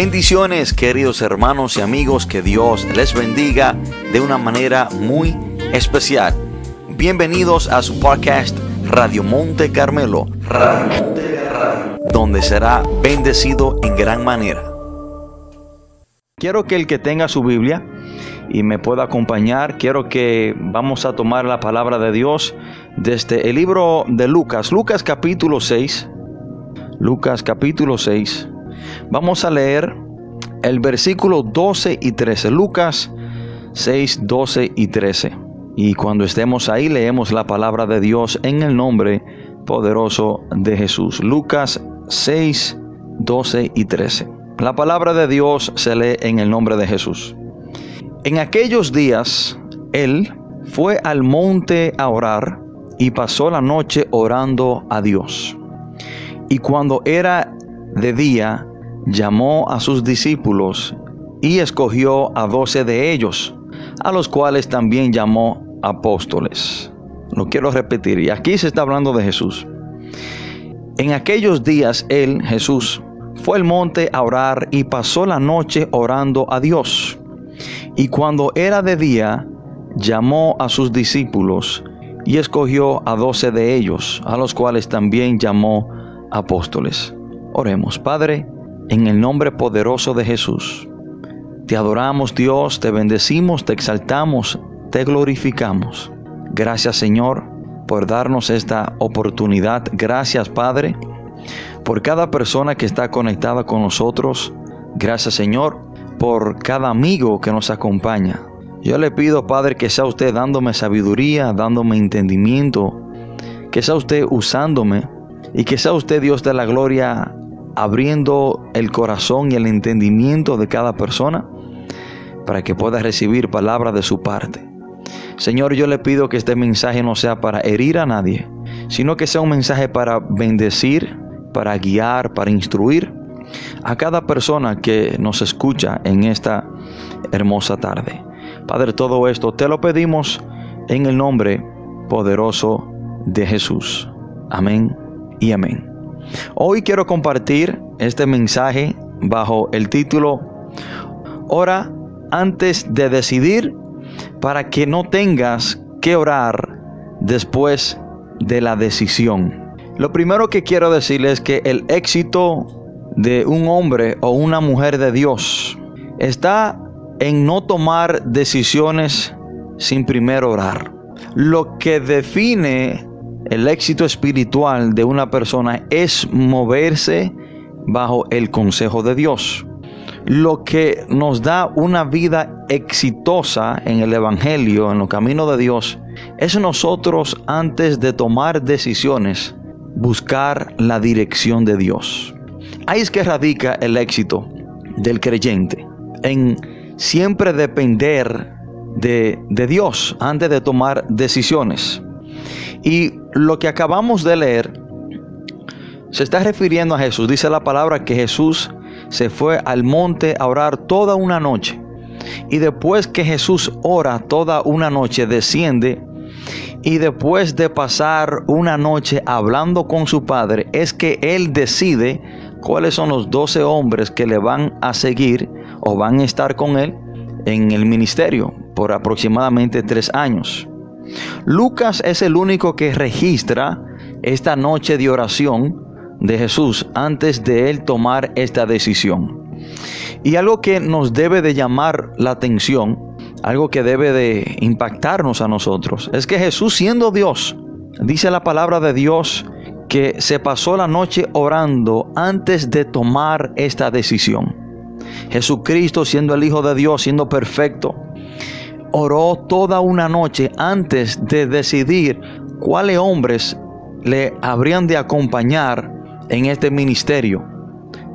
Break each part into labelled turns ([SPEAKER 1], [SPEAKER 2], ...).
[SPEAKER 1] Bendiciones queridos hermanos y amigos, que Dios les bendiga de una manera muy especial. Bienvenidos a su podcast Radio Monte Carmelo, donde será bendecido en gran manera. Quiero que el que tenga su Biblia y me pueda acompañar, quiero que vamos a tomar la palabra de Dios desde el libro de Lucas, Lucas capítulo 6, Lucas capítulo 6. Vamos a leer el versículo 12 y 13, Lucas 6, 12 y 13. Y cuando estemos ahí leemos la palabra de Dios en el nombre poderoso de Jesús. Lucas 6, 12 y 13. La palabra de Dios se lee en el nombre de Jesús. En aquellos días, él fue al monte a orar y pasó la noche orando a Dios. Y cuando era de día, llamó a sus discípulos y escogió a doce de ellos, a los cuales también llamó apóstoles. Lo quiero repetir, y aquí se está hablando de Jesús. En aquellos días él, Jesús, fue al monte a orar y pasó la noche orando a Dios. Y cuando era de día, llamó a sus discípulos y escogió a doce de ellos, a los cuales también llamó apóstoles. Oremos, Padre, en el nombre poderoso de Jesús. Te adoramos Dios, te bendecimos, te exaltamos, te glorificamos. Gracias Señor por darnos esta oportunidad. Gracias Padre por cada persona que está conectada con nosotros. Gracias Señor por cada amigo que nos acompaña. Yo le pido Padre que sea usted dándome sabiduría, dándome entendimiento, que sea usted usándome y que sea usted Dios de la gloria abriendo el corazón y el entendimiento de cada persona para que pueda recibir palabra de su parte. Señor, yo le pido que este mensaje no sea para herir a nadie, sino que sea un mensaje para bendecir, para guiar, para instruir a cada persona que nos escucha en esta hermosa tarde. Padre, todo esto te lo pedimos en el nombre poderoso de Jesús. Amén y amén. Hoy quiero compartir este mensaje bajo el título Ora antes de decidir para que no tengas que orar después de la decisión. Lo primero que quiero decirles es que el éxito de un hombre o una mujer de Dios está en no tomar decisiones sin primero orar. Lo que define el éxito espiritual de una persona es moverse bajo el consejo de Dios lo que nos da una vida exitosa en el Evangelio, en los caminos de Dios, es nosotros antes de tomar decisiones, buscar la dirección de Dios. Ahí es que radica el éxito del creyente, en siempre depender de, de Dios antes de tomar decisiones. Y lo que acabamos de leer se está refiriendo a Jesús. Dice la palabra que Jesús se fue al monte a orar toda una noche. Y después que Jesús ora toda una noche, desciende. Y después de pasar una noche hablando con su padre, es que él decide cuáles son los doce hombres que le van a seguir o van a estar con él en el ministerio por aproximadamente tres años. Lucas es el único que registra esta noche de oración de Jesús antes de él tomar esta decisión. Y algo que nos debe de llamar la atención, algo que debe de impactarnos a nosotros, es que Jesús siendo Dios, dice la palabra de Dios que se pasó la noche orando antes de tomar esta decisión. Jesucristo siendo el Hijo de Dios, siendo perfecto, oró toda una noche antes de decidir cuáles hombres le habrían de acompañar en este ministerio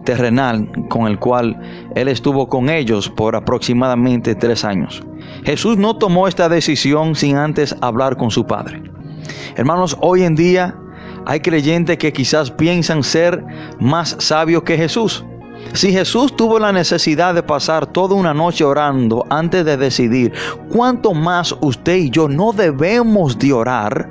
[SPEAKER 1] terrenal con el cual Él estuvo con ellos por aproximadamente tres años. Jesús no tomó esta decisión sin antes hablar con su Padre. Hermanos, hoy en día hay creyentes que quizás piensan ser más sabios que Jesús. Si Jesús tuvo la necesidad de pasar toda una noche orando antes de decidir, ¿cuánto más usted y yo no debemos de orar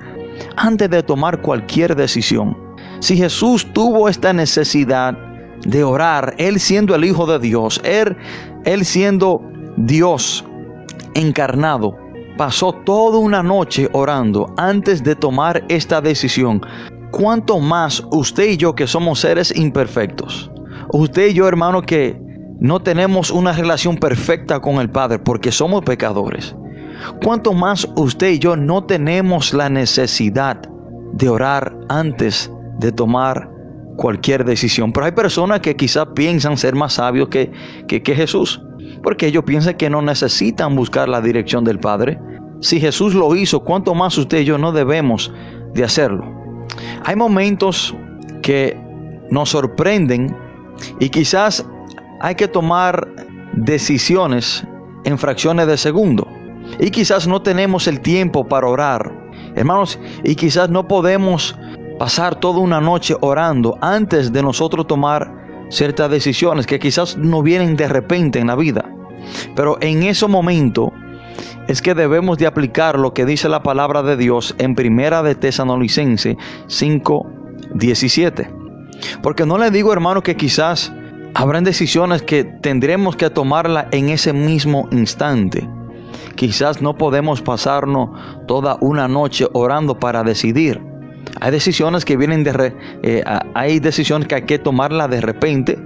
[SPEAKER 1] antes de tomar cualquier decisión? Si Jesús tuvo esta necesidad de orar, Él siendo el Hijo de Dios, Él, él siendo Dios encarnado, pasó toda una noche orando antes de tomar esta decisión. ¿Cuánto más usted y yo que somos seres imperfectos? Usted y yo, hermano, que no tenemos una relación perfecta con el Padre porque somos pecadores. ¿Cuánto más usted y yo no tenemos la necesidad de orar antes de tomar cualquier decisión? Pero hay personas que quizás piensan ser más sabios que, que, Jesús porque ellos piensan que no necesitan buscar la dirección del Padre. Si Jesús lo hizo, ¿cuánto más usted y yo no debemos de hacerlo? Hay momentos que nos sorprenden y quizás hay que tomar decisiones en fracciones de segundo. Y quizás no tenemos el tiempo para orar. Hermanos, y quizás no podemos pasar toda una noche orando antes de nosotros tomar ciertas decisiones que quizás no vienen de repente en la vida. Pero en ese momento es que debemos de aplicar lo que dice la palabra de Dios en Primera de Tesanolicense 5:17. Porque no le digo, hermano, que quizás habrán decisiones que tendremos que tomarla en ese mismo instante. Quizás no podemos pasarnos toda una noche orando para decidir. Hay decisiones que vienen de... Eh, hay decisiones que hay que tomarla de repente.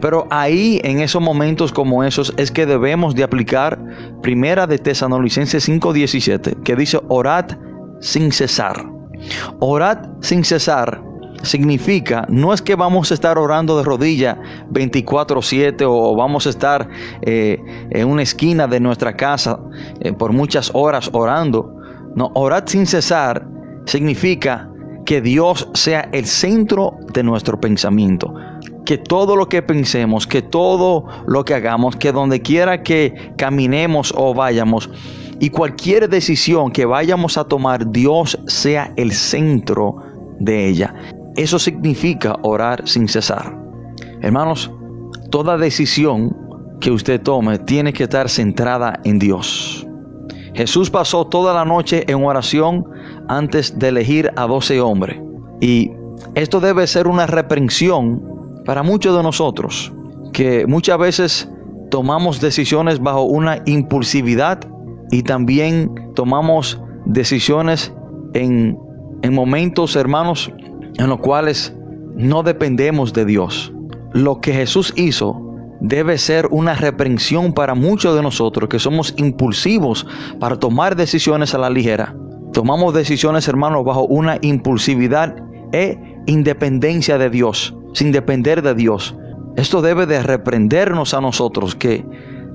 [SPEAKER 1] Pero ahí, en esos momentos como esos, es que debemos de aplicar Primera de Tesanolicenses 5.17, que dice, orad sin cesar. Orad sin cesar significa, no es que vamos a estar orando de rodilla 24/7 o vamos a estar eh, en una esquina de nuestra casa eh, por muchas horas orando. No, orad sin cesar significa que Dios sea el centro de nuestro pensamiento. Que todo lo que pensemos, que todo lo que hagamos, que donde quiera que caminemos o vayamos, y cualquier decisión que vayamos a tomar, Dios sea el centro de ella. Eso significa orar sin cesar. Hermanos, toda decisión que usted tome tiene que estar centrada en Dios. Jesús pasó toda la noche en oración antes de elegir a doce hombres. Y esto debe ser una reprensión para muchos de nosotros, que muchas veces tomamos decisiones bajo una impulsividad y también tomamos decisiones en, en momentos, hermanos, en los cuales no dependemos de Dios. Lo que Jesús hizo debe ser una reprensión para muchos de nosotros que somos impulsivos para tomar decisiones a la ligera. Tomamos decisiones, hermanos, bajo una impulsividad e independencia de Dios, sin depender de Dios. Esto debe de reprendernos a nosotros que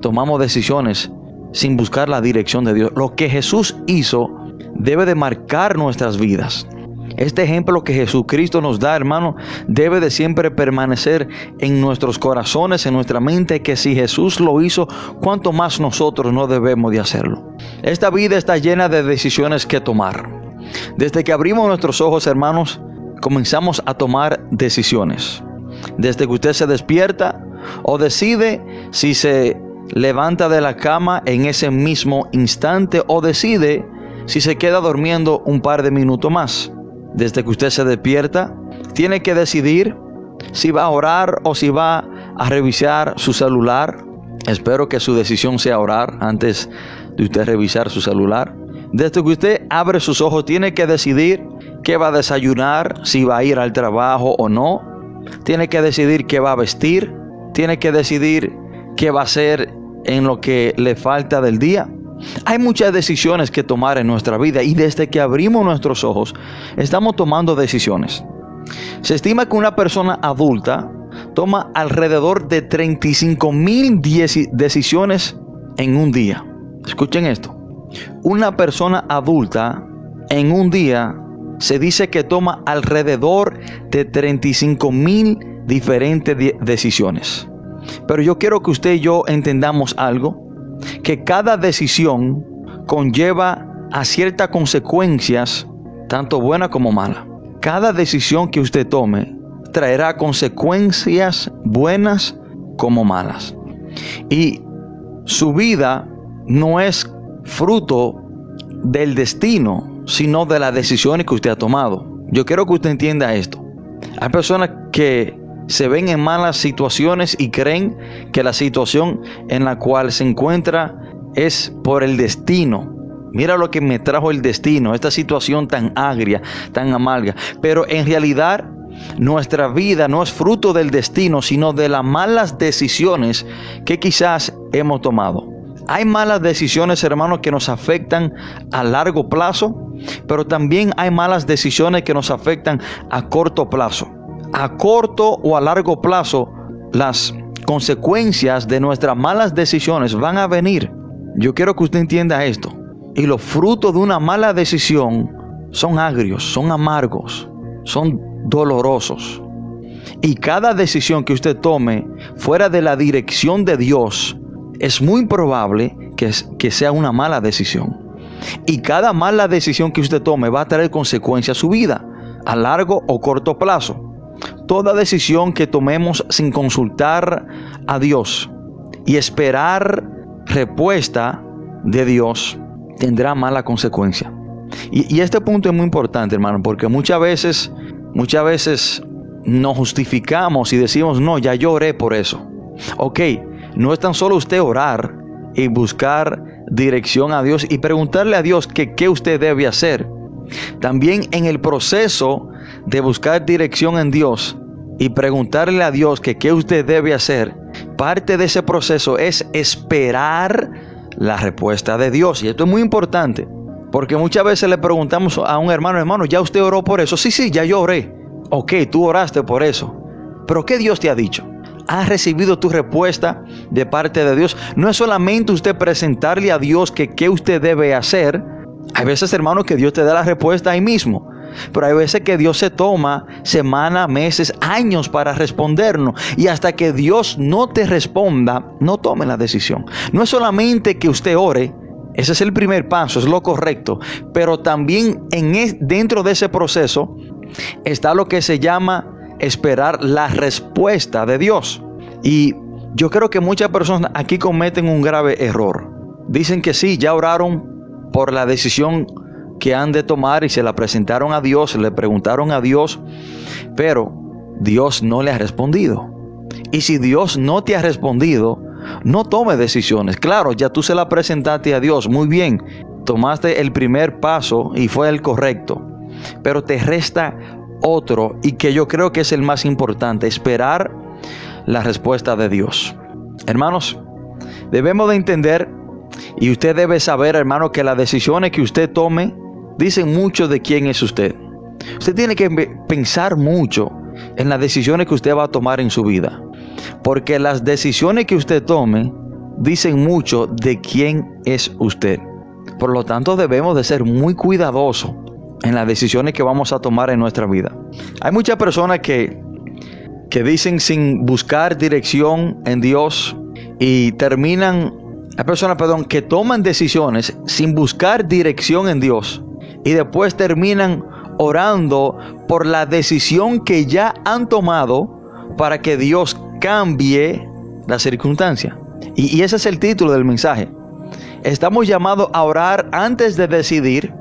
[SPEAKER 1] tomamos decisiones sin buscar la dirección de Dios. Lo que Jesús hizo debe de marcar nuestras vidas. Este ejemplo que Jesucristo nos da, hermano, debe de siempre permanecer en nuestros corazones, en nuestra mente, que si Jesús lo hizo, ¿cuánto más nosotros no debemos de hacerlo? Esta vida está llena de decisiones que tomar. Desde que abrimos nuestros ojos, hermanos, comenzamos a tomar decisiones. Desde que usted se despierta o decide si se levanta de la cama en ese mismo instante o decide si se queda durmiendo un par de minutos más desde que usted se despierta, tiene que decidir si va a orar o si va a revisar su celular. Espero que su decisión sea orar antes de usted revisar su celular. Desde que usted abre sus ojos, tiene que decidir qué va a desayunar, si va a ir al trabajo o no. Tiene que decidir qué va a vestir. Tiene que decidir qué va a hacer en lo que le falta del día. Hay muchas decisiones que tomar en nuestra vida y desde que abrimos nuestros ojos estamos tomando decisiones. Se estima que una persona adulta toma alrededor de 35 mil decisiones en un día. Escuchen esto. Una persona adulta en un día se dice que toma alrededor de 35 mil diferentes decisiones. Pero yo quiero que usted y yo entendamos algo que cada decisión conlleva a ciertas consecuencias, tanto buenas como malas. Cada decisión que usted tome traerá consecuencias buenas como malas. Y su vida no es fruto del destino, sino de las decisiones que usted ha tomado. Yo quiero que usted entienda esto. Hay personas que se ven en malas situaciones y creen que la situación en la cual se encuentra es por el destino. Mira lo que me trajo el destino, esta situación tan agria, tan amarga. Pero en realidad nuestra vida no es fruto del destino, sino de las malas decisiones que quizás hemos tomado. Hay malas decisiones, hermanos, que nos afectan a largo plazo, pero también hay malas decisiones que nos afectan a corto plazo. A corto o a largo plazo, las consecuencias de nuestras malas decisiones van a venir. Yo quiero que usted entienda esto. Y los frutos de una mala decisión son agrios, son amargos, son dolorosos. Y cada decisión que usted tome fuera de la dirección de Dios es muy probable que, que sea una mala decisión. Y cada mala decisión que usted tome va a traer consecuencias a su vida, a largo o corto plazo. Toda decisión que tomemos sin consultar a Dios y esperar respuesta de Dios tendrá mala consecuencia. Y, este punto es muy importante, hermano, porque muchas veces, muchas veces nos justificamos y decimos, no, ya lloré por eso. Ok, no es tan solo usted orar y buscar dirección a Dios y preguntarle a Dios qué usted debe hacer. También en el proceso de buscar dirección en Dios y preguntarle a Dios que qué usted debe hacer, parte de ese proceso es esperar la respuesta de Dios. Y esto es muy importante, porque muchas veces le preguntamos a un hermano, hermano, ¿ya usted oró por eso? Sí, sí, ya yo oré. Ok, tú oraste por eso. Pero ¿qué Dios te ha dicho? has recibido tu respuesta de parte de Dios. No es solamente usted presentarle a Dios que qué usted debe hacer. Hay veces, hermano, que Dios te da la respuesta ahí mismo. Pero hay veces que Dios se toma semanas, meses, años para respondernos. Y hasta que Dios no te responda, no tome la decisión. No es solamente que usted ore. Ese es el primer paso, es lo correcto. Pero también en dentro de ese proceso está lo que se llama esperar la respuesta de Dios. Y yo creo que muchas personas aquí cometen un grave error. Dicen que sí, ya oraron por la decisión que han de tomar y se la presentaron a Dios, le preguntaron a Dios, pero Dios no le ha respondido. Y si Dios no te ha respondido, no tome decisiones. Claro, ya tú se la presentaste a Dios, muy bien, tomaste el primer paso y fue el correcto, pero te resta otro y que yo creo que es el más importante, esperar la respuesta de Dios. Hermanos, debemos de entender y usted debe saber, hermano, que las decisiones que usted tome dicen mucho de quién es usted. Usted tiene que pensar mucho en las decisiones que usted va a tomar en su vida. Porque las decisiones que usted tome dicen mucho de quién es usted. Por lo tanto, debemos de ser muy cuidadosos en las decisiones que vamos a tomar en nuestra vida. Hay muchas personas que, que dicen sin buscar dirección en Dios y terminan, hay personas, perdón, que toman decisiones sin buscar dirección en Dios y después terminan orando por la decisión que ya han tomado para que Dios cambie la circunstancia. Y, ese es el título del mensaje. Estamos llamados a orar antes de decidir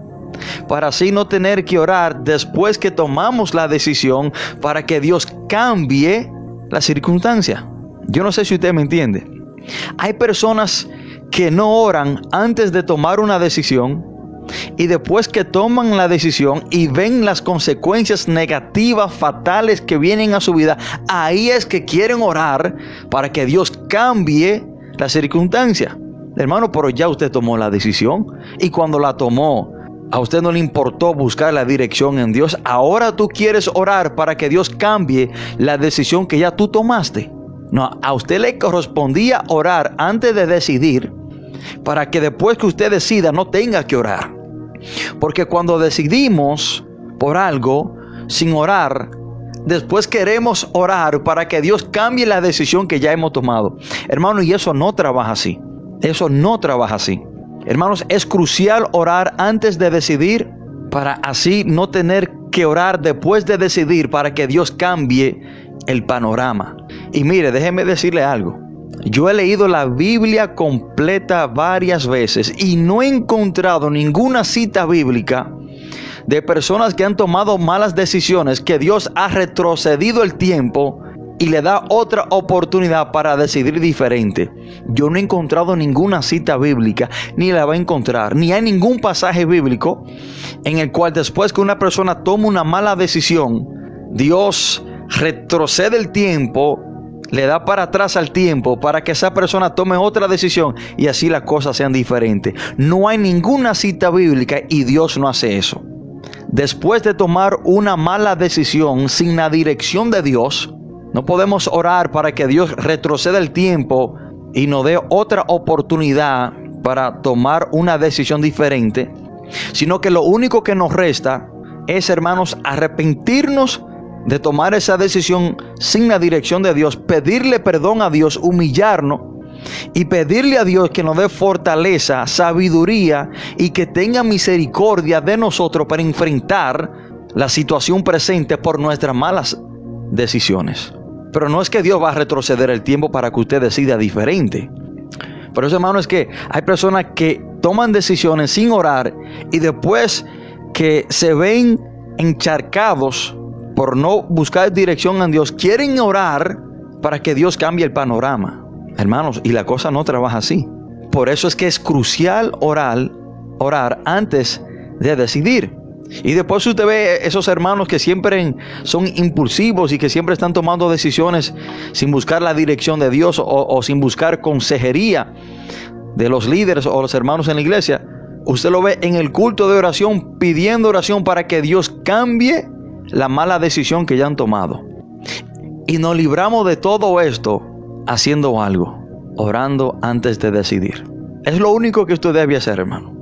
[SPEAKER 1] para así no tener que orar después que tomamos la decisión para que Dios cambie la circunstancia. Yo no sé si usted me entiende. Hay personas que no oran antes de tomar una decisión y después que toman la decisión y ven las consecuencias negativas, fatales que vienen a su vida, ahí es que quieren orar para que Dios cambie la circunstancia. Hermano, pero ya usted tomó la decisión y cuando la tomó, a usted no le importó buscar la dirección en Dios. Ahora tú quieres orar para que Dios cambie la decisión que ya tú tomaste. No, a usted le correspondía orar antes de decidir para que después que usted decida no tenga que orar. Porque cuando decidimos por algo sin orar, después queremos orar para que Dios cambie la decisión que ya hemos tomado. Hermano, y eso no trabaja así. Eso no trabaja así. Hermanos, es crucial orar antes de decidir para así no tener que orar después de decidir para que Dios cambie el panorama. Y mire, déjeme decirle algo. Yo he leído la Biblia completa varias veces y no he encontrado ninguna cita bíblica de personas que han tomado malas decisiones, que Dios ha retrocedido el tiempo y le da otra oportunidad para decidir diferente. Yo no he encontrado ninguna cita bíblica, ni la va a encontrar, ni hay ningún pasaje bíblico en el cual después que una persona toma una mala decisión, Dios retrocede el tiempo, le da para atrás al tiempo para que esa persona tome otra decisión y así las cosas sean diferentes. No hay ninguna cita bíblica y Dios no hace eso. Después de tomar una mala decisión sin la dirección de Dios, no podemos orar para que Dios retroceda el tiempo y nos dé otra oportunidad para tomar una decisión diferente, sino que lo único que nos resta es, hermanos, arrepentirnos de tomar esa decisión sin la dirección de Dios, pedirle perdón a Dios, humillarnos y pedirle a Dios que nos dé fortaleza, sabiduría y que tenga misericordia de nosotros para enfrentar la situación presente por nuestras malas decisiones. Pero no es que Dios va a retroceder el tiempo para que usted decida diferente. Por eso, hermano, es que hay personas que toman decisiones sin orar y después que se ven encharcados por no buscar dirección en Dios, quieren orar para que Dios cambie el panorama. Hermanos, y la cosa no trabaja así. Por eso es que es crucial orar, orar antes de decidir. Y después usted ve esos hermanos que siempre son impulsivos y que siempre están tomando decisiones sin buscar la dirección de Dios o, sin buscar consejería de los líderes o los hermanos en la iglesia. Usted lo ve en el culto de oración pidiendo oración para que Dios cambie la mala decisión que ya han tomado. Y nos libramos de todo esto haciendo algo, orando antes de decidir. Es lo único que usted debe hacer, hermano.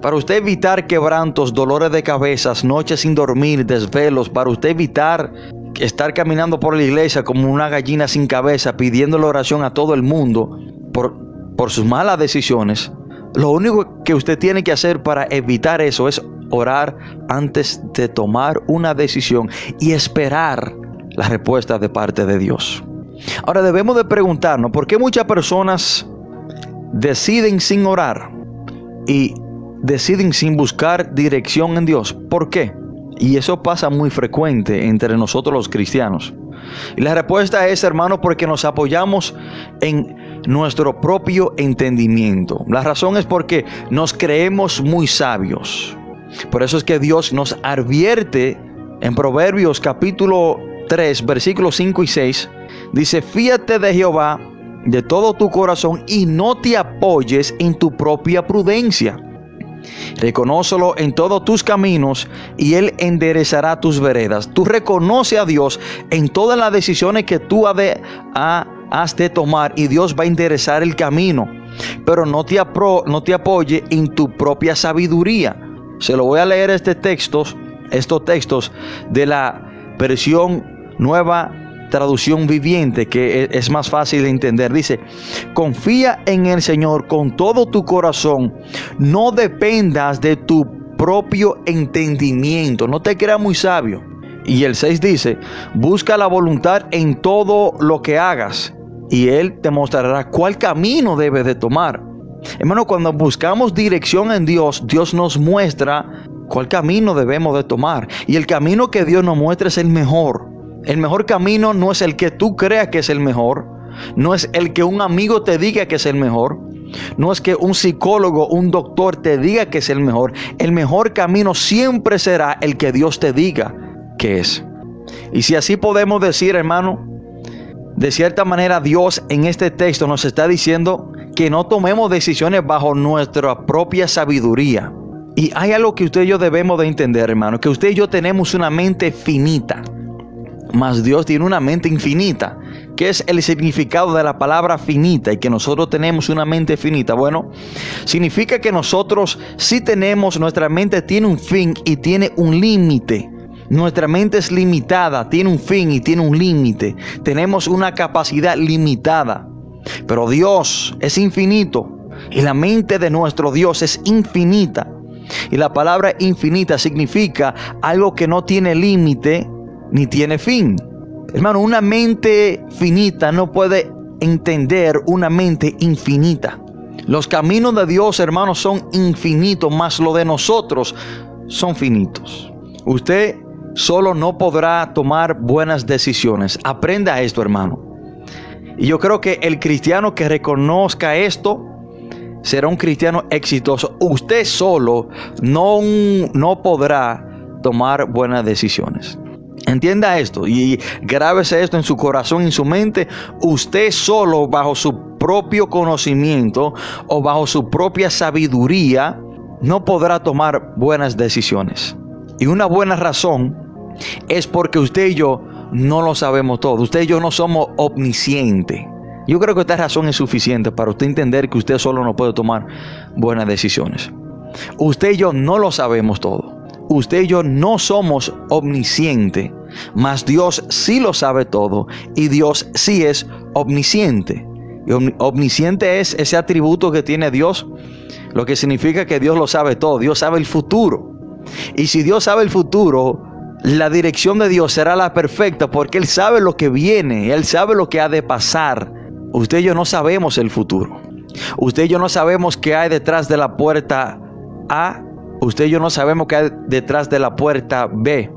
[SPEAKER 1] Para usted evitar quebrantos, dolores de cabezas, noches sin dormir, desvelos, para usted evitar estar caminando por la iglesia como una gallina sin cabeza, pidiendo la oración a todo el mundo por, por sus malas decisiones, lo único que usted tiene que hacer para evitar eso es orar antes de tomar una decisión y esperar la respuesta de parte de Dios. Ahora debemos de preguntarnos por qué muchas personas deciden sin orar y deciden sin buscar dirección en Dios. ¿Por qué? Y eso pasa muy frecuente entre nosotros los cristianos. Y la respuesta es, hermano, porque nos apoyamos en nuestro propio entendimiento. La razón es porque nos creemos muy sabios. Por eso es que Dios nos advierte en Proverbios capítulo 3, versículos 5 y 6. Dice, fíate de Jehová de todo tu corazón y no te apoyes en tu propia prudencia. Reconócelo en todos tus caminos y Él enderezará tus veredas. Tú reconoce a Dios en todas las decisiones que tú has de, has de tomar y Dios va a enderezar el camino. Pero no te, no te apoye en tu propia sabiduría. Se lo voy a leer este texto, estos textos de la versión nueva traducción viviente que e, es más fácil de entender. Dice, confía en el Señor con todo tu corazón. No dependas de tu propio entendimiento. No te creas muy sabio. Y el 6 dice, busca la voluntad en todo lo que hagas y Él te mostrará cuál camino debes de tomar. Hermano, cuando buscamos dirección en Dios, Dios nos muestra cuál camino debemos de tomar. Y el camino que Dios nos muestra es el mejor. El mejor camino no es el que tú creas que es el mejor. No es el que un amigo te diga que es el mejor. No es que un psicólogo, un doctor te diga que es el mejor. El mejor camino siempre será el que Dios te diga que es. Y si así podemos decir, hermano, de cierta manera Dios en este texto nos está diciendo que no tomemos decisiones bajo nuestra propia sabiduría. Y hay algo que usted y yo debemos de entender, hermano, que usted y yo tenemos una mente finita, mas Dios tiene una mente infinita. ¿Qué es el significado de la palabra finita y que nosotros tenemos una mente finita? Bueno, significa que nosotros sí tenemos, nuestra mente tiene un fin y tiene un límite. Nuestra mente es limitada, tiene un fin y tiene un límite. Tenemos una capacidad limitada. Pero Dios es infinito y la mente de nuestro Dios es infinita. Y la palabra infinita significa algo que no tiene límite ni tiene fin. Hermano, una mente finita no puede entender una mente infinita. Los caminos de Dios, hermanos, son infinitos, más lo de nosotros son finitos. Usted solo no podrá tomar buenas decisiones. Aprenda esto, hermano. Y yo creo que el cristiano que reconozca esto será un cristiano exitoso. Usted solo no, no podrá tomar buenas decisiones. Entienda esto y grábese esto en su corazón en su mente. Usted solo bajo su propio conocimiento o bajo su propia sabiduría no podrá tomar buenas decisiones. Y una buena razón es porque usted y yo no lo sabemos todo. Usted y yo no somos omniscientes. Yo creo que esta razón es suficiente para usted entender que usted solo no puede tomar buenas decisiones. Usted y yo no lo sabemos todo. Usted y yo no somos omniscientes, mas Dios sí lo sabe todo y Dios sí es omnisciente. Y omnisciente es ese atributo que tiene Dios, lo que significa que Dios lo sabe todo, Dios sabe el futuro. Y si Dios sabe el futuro, la dirección de Dios será la perfecta porque Él sabe lo que viene, Él sabe lo que ha de pasar. Usted y yo no sabemos el futuro. Usted y yo no sabemos qué hay detrás de la puerta A. Usted y yo no sabemos qué hay detrás de la puerta B.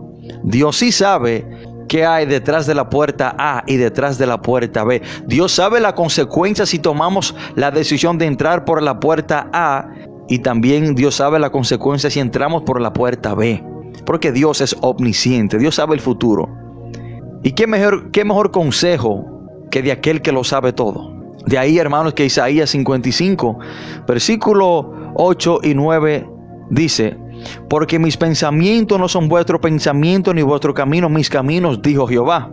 [SPEAKER 1] Dios sí sabe qué hay detrás de la puerta A y detrás de la puerta B. Dios sabe la consecuencia si tomamos la decisión de entrar por la puerta A y también Dios sabe la consecuencia si entramos por la puerta B. Porque Dios es omnisciente, Dios sabe el futuro. ¿Y qué mejor, qué mejor consejo que de aquel que lo sabe todo? De ahí, hermanos, que Isaías 55, versículo 8 y 9 dice, porque mis pensamientos no son vuestros pensamientos ni vuestro camino mis caminos, dijo Jehová.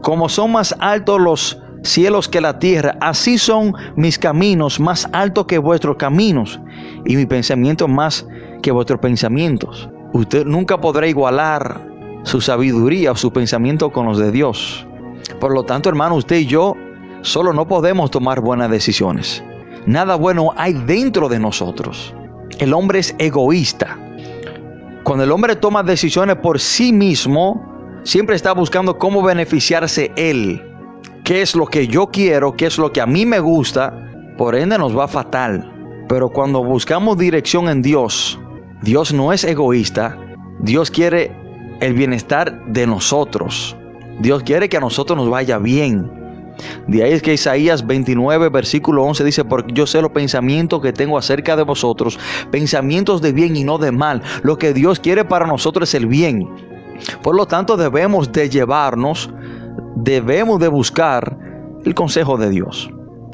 [SPEAKER 1] Como son más altos los cielos que la tierra, así son mis caminos más altos que vuestros caminos y mis pensamientos más que vuestros pensamientos. Usted nunca podrá igualar su sabiduría o su pensamiento con los de Dios. Por lo tanto, hermano, usted y yo solo no podemos tomar buenas decisiones. Nada bueno hay dentro de nosotros. El hombre es egoísta. Cuando el hombre toma decisiones por sí mismo, siempre está buscando cómo beneficiarse él. ¿Qué es lo que yo quiero? ¿Qué es lo que a mí me gusta? Por ende nos va fatal. Pero cuando buscamos dirección en Dios, Dios no es egoísta. Dios quiere el bienestar de nosotros. Dios quiere que a nosotros nos vaya bien. De ahí es que Isaías 29, versículo 11 dice, porque yo sé los pensamientos que tengo acerca de vosotros, pensamientos de bien y no de mal. Lo que Dios quiere para nosotros es el bien. Por lo tanto, debemos de llevarnos, debemos de buscar el consejo de Dios.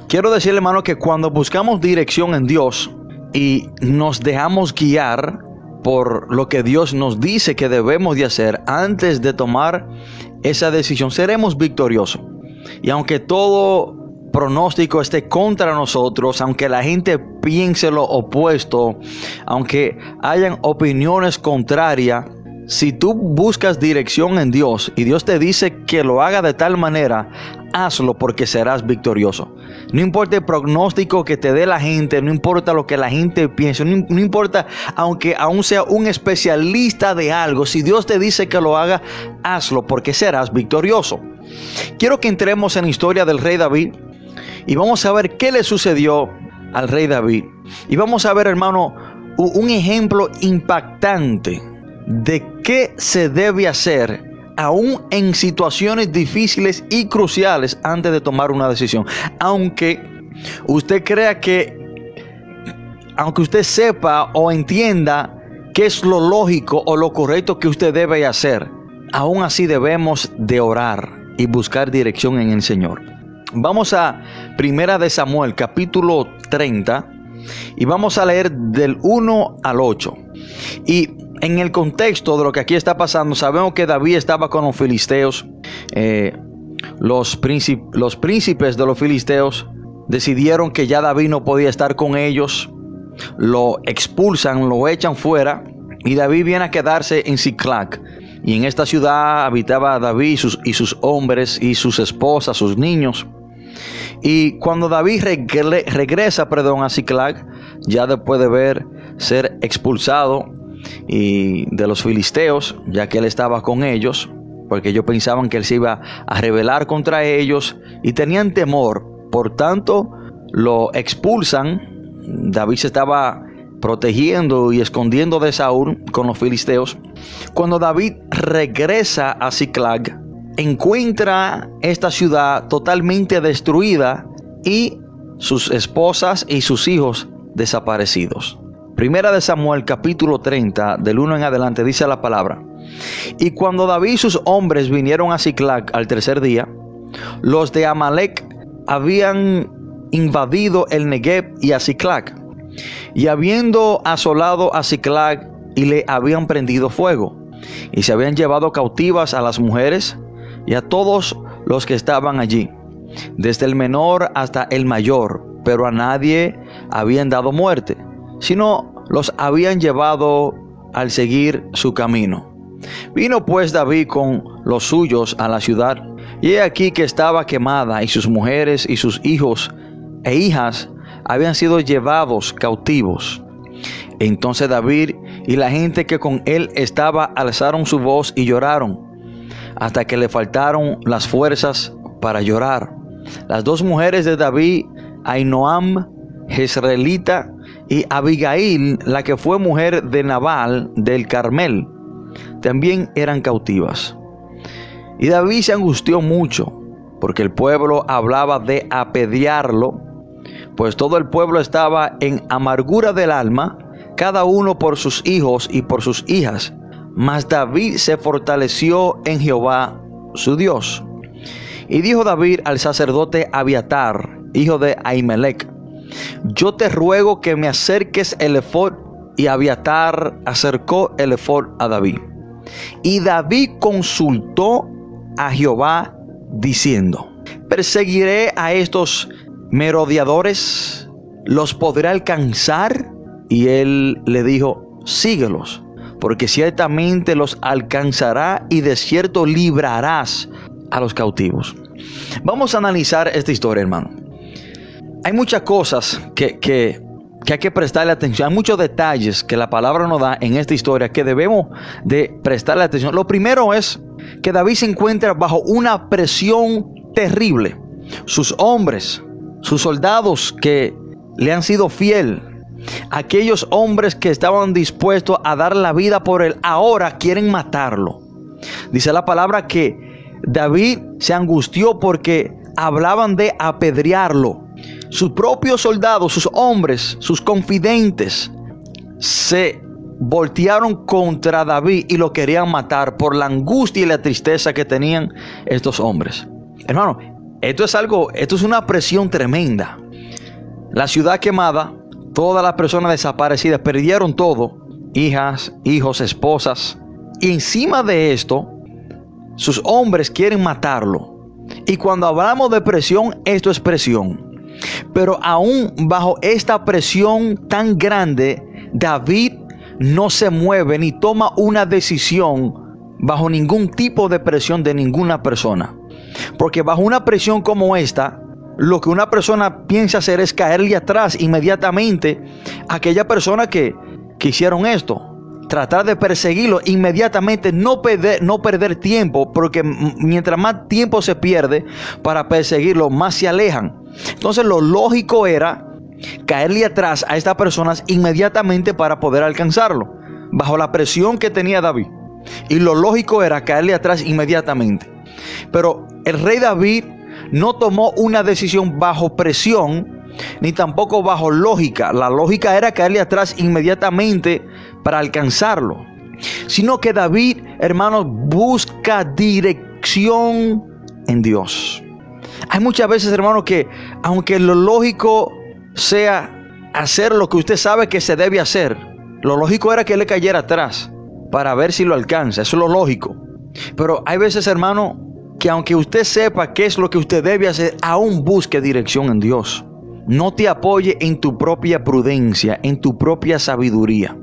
[SPEAKER 1] Quiero decirle, hermano, que cuando buscamos dirección en Dios, y nos dejamos guiar por lo que Dios nos dice que debemos de hacer antes de tomar esa decisión, seremos victoriosos. Y aunque todo pronóstico esté contra nosotros, aunque la gente piense lo opuesto, aunque hayan opiniones contrarias, si tú buscas dirección en Dios y Dios te dice que lo haga de tal manera, hazlo porque serás victorioso. No importa el pronóstico que te dé la gente, no importa lo que la gente piense, no, importa, aunque aún sea un especialista de algo, si Dios te dice que lo haga, hazlo porque serás victorioso. Quiero que entremos en la historia del rey David y vamos a ver qué le sucedió al rey David. Y vamos a ver, hermano, un ejemplo impactante de qué se debe hacer aún en situaciones difíciles y cruciales antes de tomar una decisión. Aunque usted crea que, aunque usted sepa o entienda qué es lo lógico o lo correcto que usted debe hacer, aún así debemos de orar y buscar dirección en el Señor. Vamos a Primera de Samuel, capítulo 30, y vamos a leer del 1 al 8. Y en el contexto de lo que aquí está pasando, sabemos que David estaba con los filisteos. Eh, los, príncipes de los filisteos decidieron que ya David no podía estar con ellos. Lo expulsan, lo echan fuera. Y David viene a quedarse en Ziklag. Y en esta ciudad habitaba David y sus, hombres y sus esposas, sus niños. Y cuando David regresa perdón, a Ziklag, ya después de ver ser expulsado y de los filisteos, ya que él estaba con ellos, porque ellos pensaban que él se iba a rebelar contra ellos y tenían temor. Por tanto, lo expulsan. David se estaba protegiendo y escondiendo de Saúl con los filisteos. Cuando David regresa a Ziklag, encuentra esta ciudad totalmente destruida y sus esposas y sus hijos desaparecidos. Primera de Samuel capítulo 30 del 1 en adelante dice la palabra. Y cuando David y sus hombres vinieron a Ziklag al tercer día, los de Amalek habían invadido el Negev y a Ziklag, y habiendo asolado a Ziklag y le habían prendido fuego, y se habían llevado cautivas a las mujeres y a todos los que estaban allí, desde el menor hasta el mayor, pero a nadie habían dado muerte, sino los habían llevado al seguir su camino. Vino pues David con los suyos a la ciudad, y he aquí que estaba quemada, y sus mujeres y sus hijos e hijas habían sido llevados cautivos. Entonces David y la gente que con él estaba alzaron su voz y lloraron, hasta que le faltaron las fuerzas para llorar. Las dos mujeres de David, Ainoam, Jezreelita, y Abigail, la que fue mujer de Nabal del Carmel, también eran cautivas. Y David se angustió mucho, porque el pueblo hablaba de apedrearlo, pues todo el pueblo estaba en amargura del alma, cada uno por sus hijos y por sus hijas. Mas David se fortaleció en Jehová, su Dios. Y dijo David al sacerdote Abiatar, hijo de Ahimelech, yo te ruego que me acerques el efod. Y Abiatar acercó el efod a David. Y David consultó a Jehová diciendo, ¿perseguiré a estos merodeadores? ¿Los podré alcanzar? Y él le dijo, síguelos, porque ciertamente los alcanzará y de cierto librarás a los cautivos. Vamos a analizar esta historia, hermano. Hay muchas cosas que, que que hay que prestarle atención. Hay muchos detalles que la palabra nos da en esta historia que debemos de prestarle atención. Lo primero es que David se encuentra bajo una presión terrible. Sus hombres, sus soldados que le han sido fiel, aquellos hombres que estaban dispuestos a dar la vida por él, ahora quieren matarlo. Dice la palabra que David se angustió porque hablaban de apedrearlo sus propios soldados, sus hombres, sus confidentes, se voltearon contra David y lo querían matar por la angustia y la tristeza que tenían estos hombres. Hermano, esto es algo, esto es una presión tremenda. La ciudad quemada, todas las personas desaparecidas perdieron todo, hijas, hijos, esposas. Y encima de esto, sus hombres quieren matarlo. Y cuando hablamos de presión, esto es presión. Pero aún bajo esta presión tan grande, David no se mueve ni toma una decisión bajo ningún tipo de presión de ninguna persona. Porque bajo una presión como esta, lo que una persona piensa hacer es caerle atrás inmediatamente a aquella persona que, que hicieron esto. Tratar de perseguirlo inmediatamente, no perder, no perder tiempo, porque mientras más tiempo se pierde para perseguirlo, más se alejan. Entonces lo lógico era caerle atrás a estas personas inmediatamente para poder alcanzarlo, bajo la presión que tenía David. Y lo lógico era caerle atrás inmediatamente. Pero el rey David no tomó una decisión bajo presión, ni tampoco bajo lógica. La lógica era caerle atrás inmediatamente para alcanzarlo. Sino que David, hermanos, busca dirección en Dios. Hay muchas veces, hermano, que aunque lo lógico sea hacer lo que usted sabe que se debe hacer, lo lógico era que le cayera atrás para ver si lo alcanza. Eso es lo lógico. Pero hay veces, hermano, que aunque usted sepa qué es lo que usted debe hacer, aún busque dirección en Dios. No te apoye en tu propia prudencia, en tu propia sabiduría.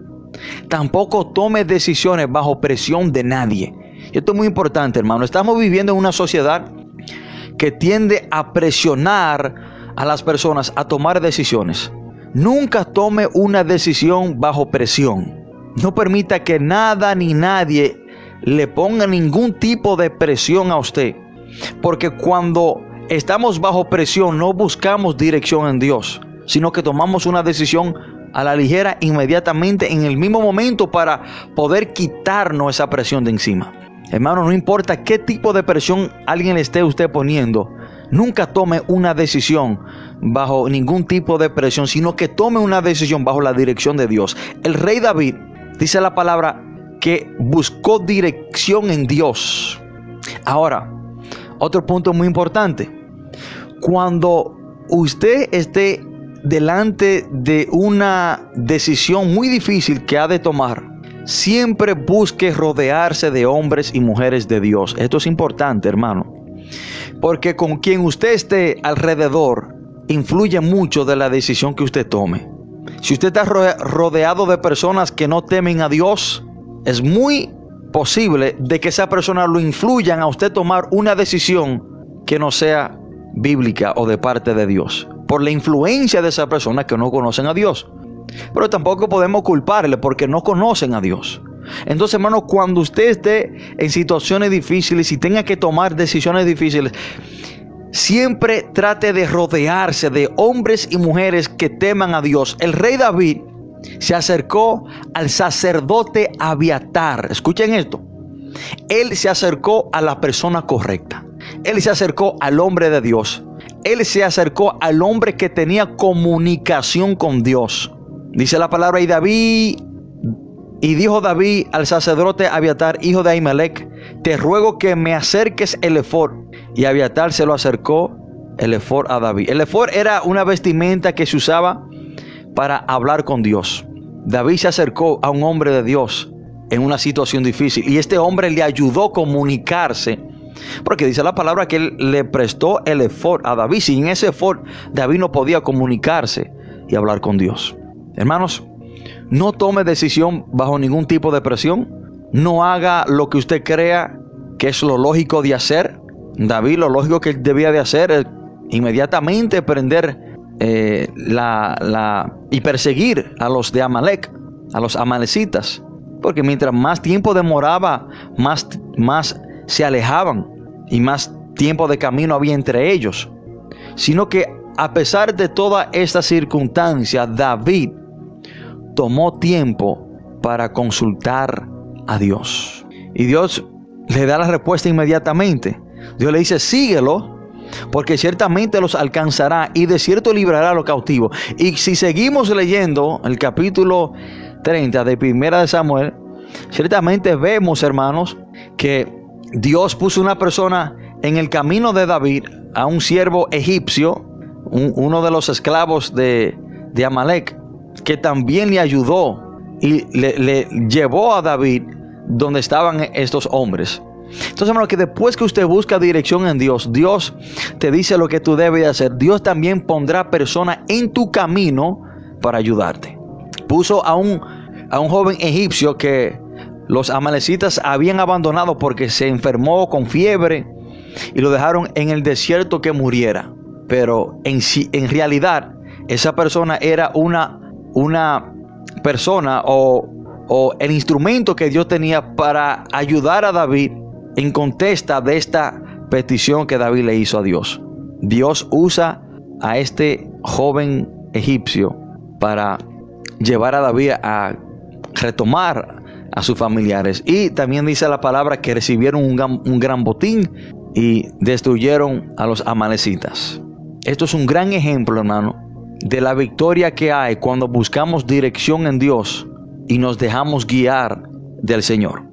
[SPEAKER 1] Tampoco tome decisiones bajo presión de nadie. Esto es muy importante, hermano. Estamos viviendo en una sociedad que tiende a presionar a las personas a tomar decisiones. Nunca tome una decisión bajo presión. No permita que nada ni nadie le ponga ningún tipo de presión a usted. Porque cuando estamos bajo presión no buscamos dirección en Dios, sino que tomamos una decisión a la ligera inmediatamente en el mismo momento para poder quitarnos esa presión de encima. Hermano, no importa qué tipo de presión alguien le esté usted poniendo, nunca tome una decisión bajo ningún tipo de presión, sino que tome una decisión bajo la dirección de Dios. El rey David dice la palabra que buscó dirección en Dios. Ahora, otro punto muy importante. Cuando usted esté delante de una decisión muy difícil que ha de tomar, siempre busque rodearse de hombres y mujeres de Dios. Esto es importante, hermano. Porque con quien usted esté alrededor influye mucho de la decisión que usted tome. Si usted está rodeado de personas que no temen a Dios, es muy posible de que esa persona lo influyan a usted tomar una decisión que no sea bíblica o de parte de Dios. Por la influencia de esa persona que no conocen a Dios. Pero tampoco podemos culparle porque no conocen a Dios. Entonces, hermano, cuando usted esté en situaciones difíciles y tenga que tomar decisiones difíciles, siempre trate de rodearse de hombres y mujeres que teman a Dios. El rey David se acercó al sacerdote Abiatar. Escuchen esto. Él se acercó a la persona correcta. Él se acercó al hombre de Dios. Él se acercó al hombre que tenía comunicación con Dios. Dice la palabra y David y dijo David al sacerdote Abiatar, hijo de Ahimelech, te ruego que me acerques el efod. Y Abiatar se lo acercó el efod a David. El efod era una vestimenta que se usaba para hablar con Dios. David se acercó a un hombre de Dios en una situación difícil y este hombre le ayudó a comunicarse. Porque dice la palabra que él le prestó el efod a David. Sin ese efod, David no podía comunicarse y hablar con Dios. Hermanos, no tome decisión bajo ningún tipo de presión. No haga lo que usted crea que es lo lógico de hacer. David lo lógico que debía de hacer es inmediatamente prender eh, la, y perseguir a los de Amalek, a los amalecitas. Porque mientras más tiempo demoraba, más, más se alejaban y más tiempo de camino había entre ellos. Sino que a pesar de toda esta circunstancia, David tomó tiempo para consultar a Dios. Y Dios le da la respuesta inmediatamente. Dios le dice, síguelo porque ciertamente los alcanzará y de cierto librará a los cautivos. Y si seguimos leyendo el capítulo 30 de Primera de Samuel, ciertamente vemos, hermanos, que Dios puso una persona en el camino de David, a un siervo egipcio, uno de los esclavos de, Amalek, que también le ayudó y le, le llevó a David donde estaban estos hombres. Entonces, hermano, que después que usted busca dirección en Dios, Dios te dice lo que tú debes hacer. Dios también pondrá personas en tu camino para ayudarte. Puso a un, a un joven egipcio que los amalecitas habían abandonado porque se enfermó con fiebre y lo dejaron en el desierto que muriera. Pero en, en realidad, esa persona era una, una persona o, o el instrumento que Dios tenía para ayudar a David en contesta de esta petición que David le hizo a Dios. Dios usa a este joven egipcio para llevar a David a retomar a sus familiares. Y también dice la palabra que recibieron un gran, botín y destruyeron a los amalecitas. Esto es un gran ejemplo, hermano, de la victoria que hay cuando buscamos dirección en Dios y nos dejamos guiar del Señor.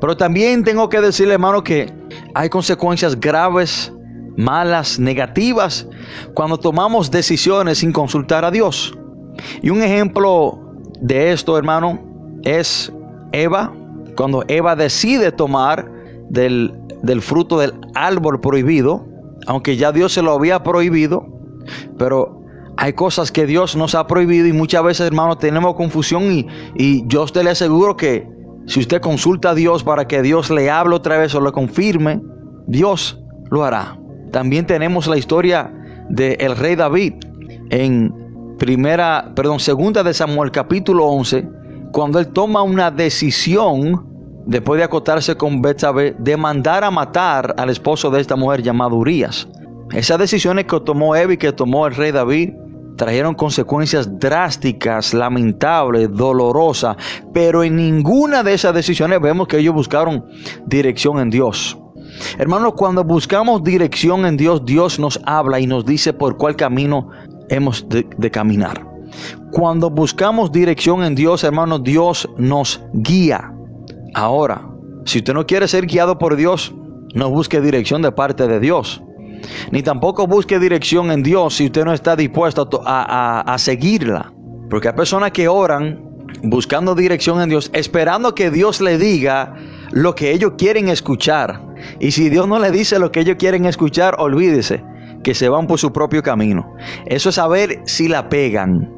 [SPEAKER 1] Pero también tengo que decirle, hermano, que hay consecuencias graves, malas, negativas, cuando tomamos decisiones sin consultar a Dios. Y un ejemplo de esto, hermano, es Eva, cuando Eva decide tomar del, del fruto del árbol prohibido, aunque ya Dios se lo había prohibido, pero hay cosas que Dios nos ha prohibido y muchas veces, hermano, tenemos confusión y, y yo a usted le aseguro que si usted consulta a Dios para que Dios le hable otra vez o le confirme, Dios lo hará. También tenemos la historia del rey David en primera, perdón, segunda de Samuel capítulo 11, cuando él toma una decisión después de acotarse con Betsabé de mandar a matar al esposo de esta mujer llamado Urias. Esas decisiones que tomó Evi, que tomó el rey David, trajeron consecuencias drásticas, lamentables, dolorosas, pero en ninguna de esas decisiones vemos que ellos buscaron dirección en Dios. Hermanos, cuando buscamos dirección en Dios, Dios nos habla y nos dice por cuál camino hemos de, caminar. Cuando buscamos dirección en Dios, hermanos, Dios nos guía. Ahora, si usted no quiere ser guiado por Dios, no busque dirección de parte de Dios. Ni tampoco busque dirección en Dios si usted no está dispuesto a, a seguirla. Porque hay personas que oran buscando dirección en Dios, esperando que Dios le diga lo que ellos quieren escuchar. Y si Dios no le dice lo que ellos quieren escuchar, olvídese que se van por su propio camino. Eso es saber si la pegan.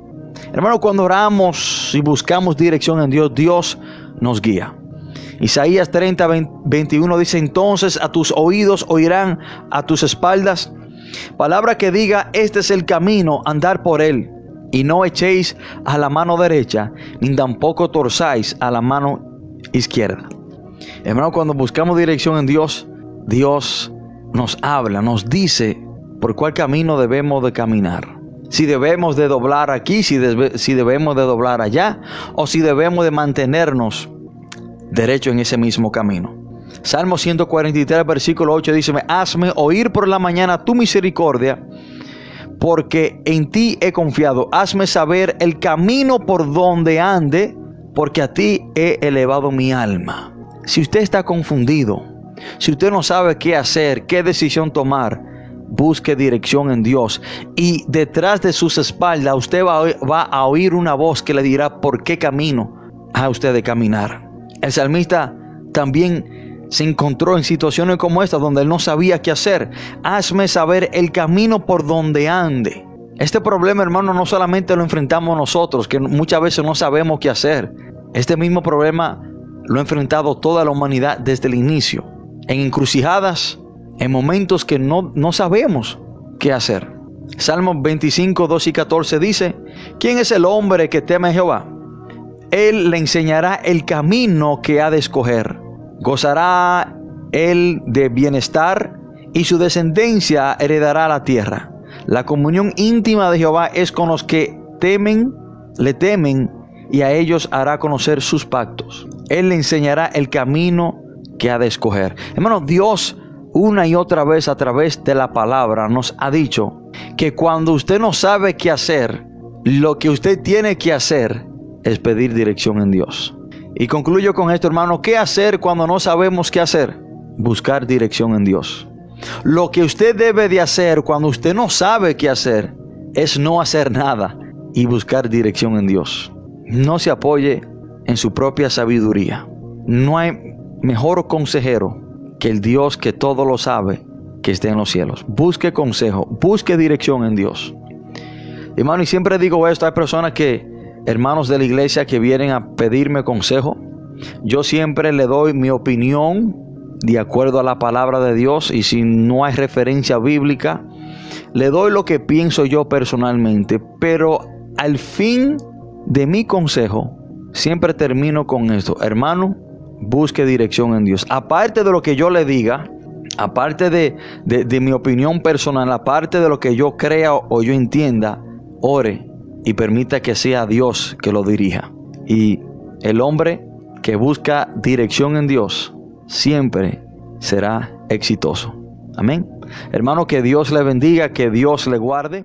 [SPEAKER 1] Hermano, cuando oramos y buscamos dirección en Dios, Dios nos guía. Isaías 30, 21 dice, entonces a tus oídos oirán a tus espaldas. Palabra que diga, este es el camino, andar por él. Y no echéis a la mano derecha, ni tampoco torzáis a la mano izquierda. Hermano, cuando buscamos dirección en Dios, Dios nos habla, nos dice por cuál camino debemos de caminar. Si debemos de doblar aquí, si, debemos de doblar allá, o si debemos de mantenernos derecho en ese mismo camino. Salmo 143, versículo 8 dice, hazme oír por la mañana tu misericordia, porque en ti he confiado. Hazme saber el camino por donde ande, porque a ti he elevado mi alma. Si usted está confundido, si usted no sabe qué hacer, qué decisión tomar, busque dirección en Dios. Y detrás de sus espaldas usted va, va a oír una voz que le dirá por qué camino ha usted de caminar. El salmista también se encontró en situaciones como esta donde él no sabía qué hacer. Hazme saber el camino por donde ande. Este problema, hermano, no solamente lo enfrentamos nosotros, que muchas veces no sabemos qué hacer. Este mismo problema lo ha enfrentado toda la humanidad desde el inicio. En encrucijadas, en momentos que no, no sabemos qué hacer. Salmos 25, 2 y 14 dice, ¿quién es el hombre que teme a Jehová? Él le enseñará el camino que ha de escoger. Gozará él de bienestar y su descendencia heredará la tierra. La comunión íntima de Jehová es con los que temen, le temen y a ellos hará conocer sus pactos. Él le enseñará el camino que ha de escoger. Hermano, Dios una y otra vez a través de la palabra nos ha dicho que cuando usted no sabe qué hacer, lo que usted tiene que hacer es pedir dirección en Dios. Y concluyo con esto, hermano, ¿qué hacer cuando no sabemos qué hacer? Buscar dirección en Dios. Lo que usted debe de hacer cuando usted no sabe qué hacer es no hacer nada y buscar dirección en Dios. No se apoye en su propia sabiduría. No hay mejor consejero que el Dios que todo lo sabe que esté en los cielos. Busque consejo, busque dirección en Dios. Hermano, y siempre digo esto, hay personas que hermanos de la iglesia que vienen a pedirme consejo. Yo siempre le doy mi opinión de acuerdo a la palabra de Dios y si no hay referencia bíblica, le doy lo que pienso yo personalmente. Pero al fin de mi consejo, siempre termino con esto. Hermano, busque dirección en Dios. Aparte de lo que yo le diga, aparte de, de mi opinión personal, aparte de lo que yo crea o yo entienda, ore y permita que sea Dios que lo dirija. Y el hombre que busca dirección en Dios siempre será exitoso. Amén. Hermano, que Dios le bendiga, que Dios le guarde.